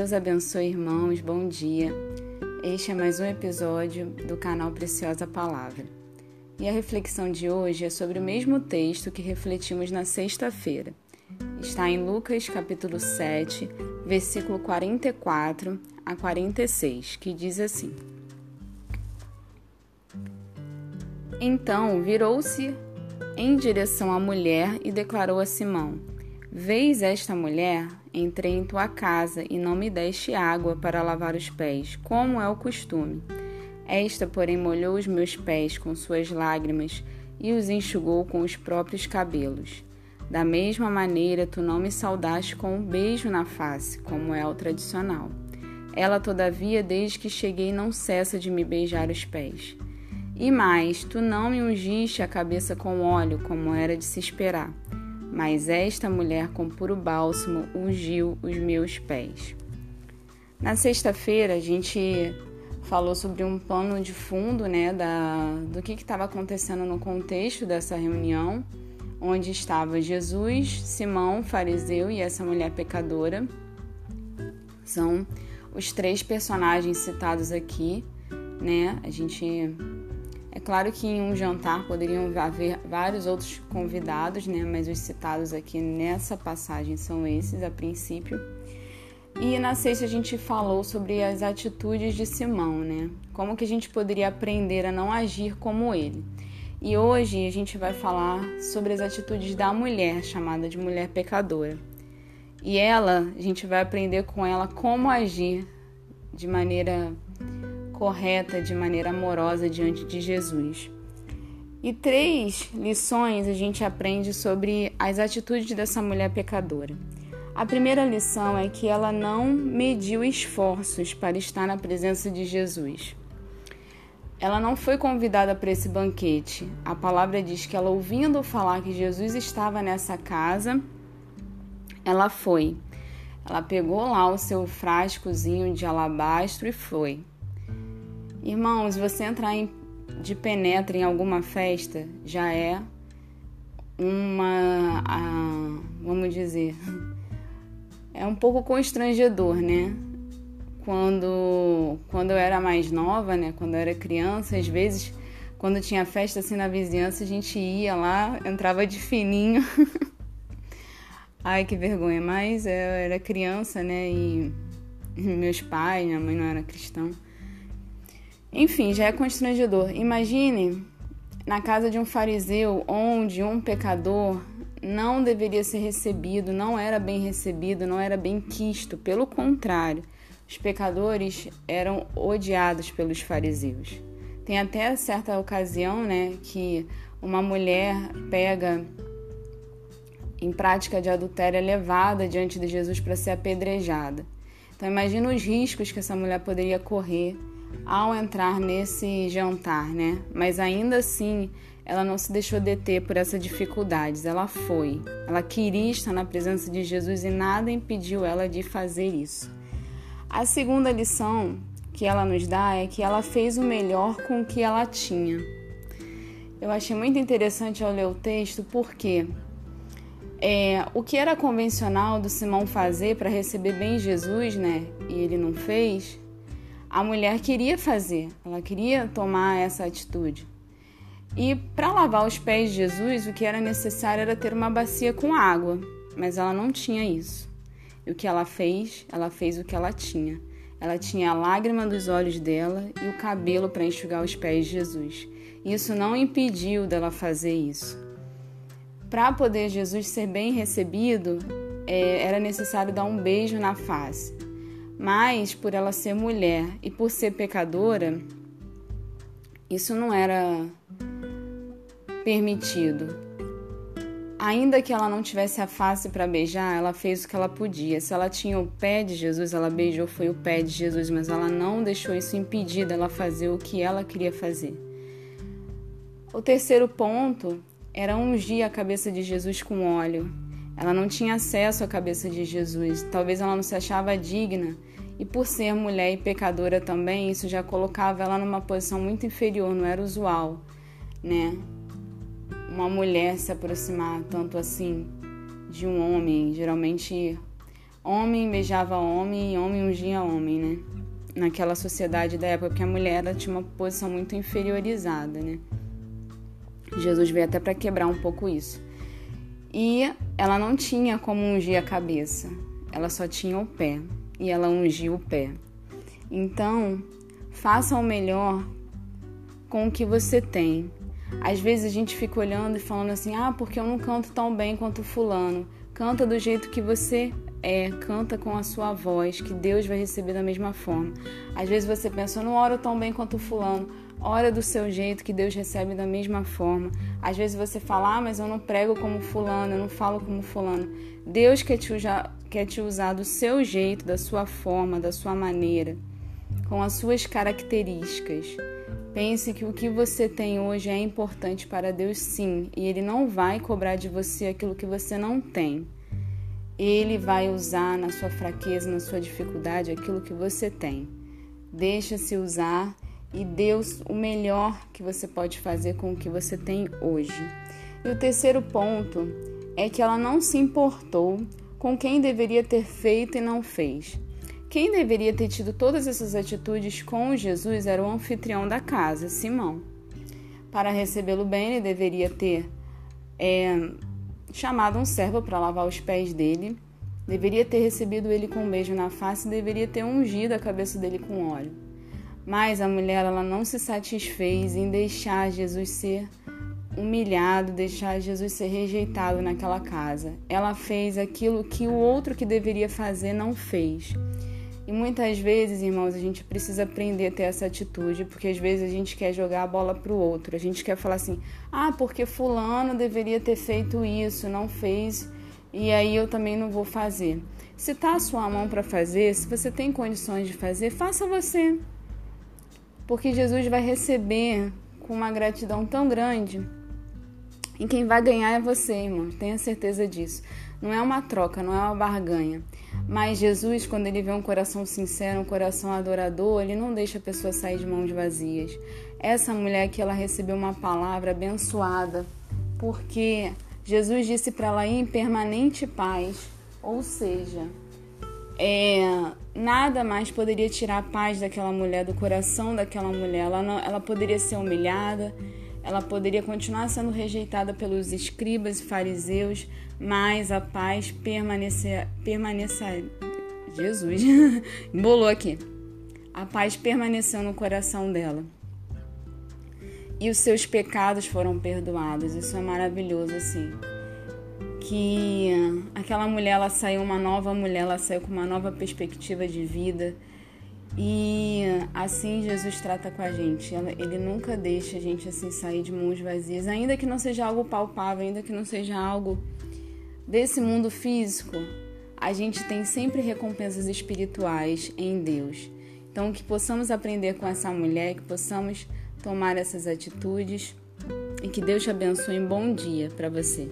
Deus abençoe, irmãos. Bom dia. Este é mais um episódio do canal Preciosa Palavra. E a reflexão de hoje é sobre o mesmo texto que refletimos na sexta-feira. Está em Lucas, capítulo 7, versículo 44 a 46, que diz assim: Então virou-se em direção à mulher e declarou a Simão: Vês esta mulher? Entrei em tua casa e não me deste água para lavar os pés, como é o costume. Esta, porém, molhou os meus pés com suas lágrimas e os enxugou com os próprios cabelos. Da mesma maneira, tu não me saudaste com um beijo na face, como é o tradicional. Ela, todavia, desde que cheguei, não cessa de me beijar os pés. E mais, tu não me ungiste a cabeça com óleo, como era de se esperar mas esta mulher com puro bálsamo ungiu os meus pés. Na sexta-feira a gente falou sobre um pano de fundo, né, da, do que estava acontecendo no contexto dessa reunião, onde estava Jesus, Simão, fariseu e essa mulher pecadora. São os três personagens citados aqui, né? A gente é claro que em um jantar poderiam haver vários outros convidados, né? Mas os citados aqui nessa passagem são esses a princípio. E na sexta a gente falou sobre as atitudes de Simão, né? Como que a gente poderia aprender a não agir como ele. E hoje a gente vai falar sobre as atitudes da mulher, chamada de mulher pecadora. E ela, a gente vai aprender com ela como agir de maneira correta, de maneira amorosa diante de Jesus. E três lições a gente aprende sobre as atitudes dessa mulher pecadora. A primeira lição é que ela não mediu esforços para estar na presença de Jesus. Ela não foi convidada para esse banquete. A palavra diz que ela, ouvindo falar que Jesus estava nessa casa, ela foi. Ela pegou lá o seu frascozinho de alabastro e foi. Irmãos, você entrar em, de penetra em alguma festa já é uma, a, vamos dizer, é um pouco constrangedor, né? Quando, quando eu era mais nova, né? Quando eu era criança, às vezes, quando tinha festa assim na vizinhança, a gente ia lá, entrava de fininho. Ai, que vergonha, mas eu era criança, né? E meus pais, minha mãe não era cristão. Enfim, já é constrangedor. Imagine na casa de um fariseu onde um pecador não deveria ser recebido, não era bem recebido, não era bem quisto. Pelo contrário, os pecadores eram odiados pelos fariseus. Tem até certa ocasião, né, que uma mulher pega em prática de adultério é levada diante de Jesus para ser apedrejada. Então imagina os riscos que essa mulher poderia correr ao entrar nesse jantar, né? Mas ainda assim, ela não se deixou deter por essas dificuldades. Ela foi. Ela queria estar na presença de Jesus e nada impediu ela de fazer isso. A segunda lição que ela nos dá é que ela fez o melhor com o que ela tinha. Eu achei muito interessante ao ler o texto porque é, o que era convencional do Simão fazer para receber bem Jesus, né? E ele não fez, a mulher queria fazer, ela queria tomar essa atitude. E para lavar os pés de Jesus, o que era necessário era ter uma bacia com água, mas ela não tinha isso. E o que ela fez? Ela fez o que ela tinha. Ela tinha a lágrima dos olhos dela e o cabelo para enxugar os pés de Jesus. Isso não impediu dela fazer isso. Para poder Jesus ser bem recebido, é, era necessário dar um beijo na face. Mas por ela ser mulher e por ser pecadora, isso não era permitido. Ainda que ela não tivesse a face para beijar, ela fez o que ela podia. Se ela tinha o pé de Jesus, ela beijou foi o pé de Jesus, mas ela não deixou isso impedir dela fazer o que ela queria fazer. O terceiro ponto era ungir a cabeça de Jesus com óleo. Ela não tinha acesso à cabeça de Jesus. Talvez ela não se achava digna e por ser mulher e pecadora também, isso já colocava ela numa posição muito inferior, não era usual, né? Uma mulher se aproximar tanto assim de um homem, geralmente homem beijava homem e homem ungia homem, né? Naquela sociedade da época, porque a mulher tinha uma posição muito inferiorizada, né? Jesus veio até para quebrar um pouco isso. E ela não tinha como ungir a cabeça, ela só tinha o pé, e ela ungiu o pé. Então, faça o melhor com o que você tem. Às vezes a gente fica olhando e falando assim: ah, porque eu não canto tão bem quanto Fulano. Canta do jeito que você é, canta com a sua voz, que Deus vai receber da mesma forma. Às vezes você pensa: eu não oro tão bem quanto Fulano. Ora do seu jeito, que Deus recebe da mesma forma. Às vezes você fala: ah, mas eu não prego como Fulano, eu não falo como Fulano. Deus quer te, usar, quer te usar do seu jeito, da sua forma, da sua maneira, com as suas características. Pense que o que você tem hoje é importante para Deus, sim, e Ele não vai cobrar de você aquilo que você não tem. Ele vai usar na sua fraqueza, na sua dificuldade, aquilo que você tem. Deixa-se usar e Deus o melhor que você pode fazer com o que você tem hoje. E o terceiro ponto é que ela não se importou com quem deveria ter feito e não fez. Quem deveria ter tido todas essas atitudes com Jesus era o anfitrião da casa, Simão. Para recebê-lo bem, ele deveria ter é, chamado um servo para lavar os pés dele, deveria ter recebido ele com um beijo na face e deveria ter ungido a cabeça dele com óleo. Mas a mulher ela não se satisfez em deixar Jesus ser humilhado, deixar Jesus ser rejeitado naquela casa. Ela fez aquilo que o outro que deveria fazer não fez. E muitas vezes, irmãos, a gente precisa aprender a ter essa atitude, porque às vezes a gente quer jogar a bola para o outro. A gente quer falar assim: ah, porque Fulano deveria ter feito isso, não fez, e aí eu também não vou fazer. Se tá a sua mão para fazer, se você tem condições de fazer, faça você. Porque Jesus vai receber com uma gratidão tão grande. E quem vai ganhar é você, irmão. Tenha certeza disso. Não é uma troca, não é uma barganha. Mas Jesus, quando ele vê um coração sincero, um coração adorador, ele não deixa a pessoa sair de mãos vazias. Essa mulher que ela recebeu uma palavra abençoada, porque Jesus disse para ela ir em permanente paz, ou seja, é, nada mais poderia tirar a paz daquela mulher, do coração daquela mulher. Ela, não, ela poderia ser humilhada, ela poderia continuar sendo rejeitada pelos escribas e fariseus, mas a paz permanecer, Jesus, embolou aqui. A paz permaneceu no coração dela. E os seus pecados foram perdoados. Isso é maravilhoso, assim. Que aquela mulher, ela saiu uma nova mulher, ela saiu com uma nova perspectiva de vida. E assim Jesus trata com a gente. Ele nunca deixa a gente assim sair de mãos vazias, ainda que não seja algo palpável, ainda que não seja algo desse mundo físico, a gente tem sempre recompensas espirituais em Deus. Então, que possamos aprender com essa mulher, que possamos tomar essas atitudes e que Deus te abençoe. Um bom dia para você.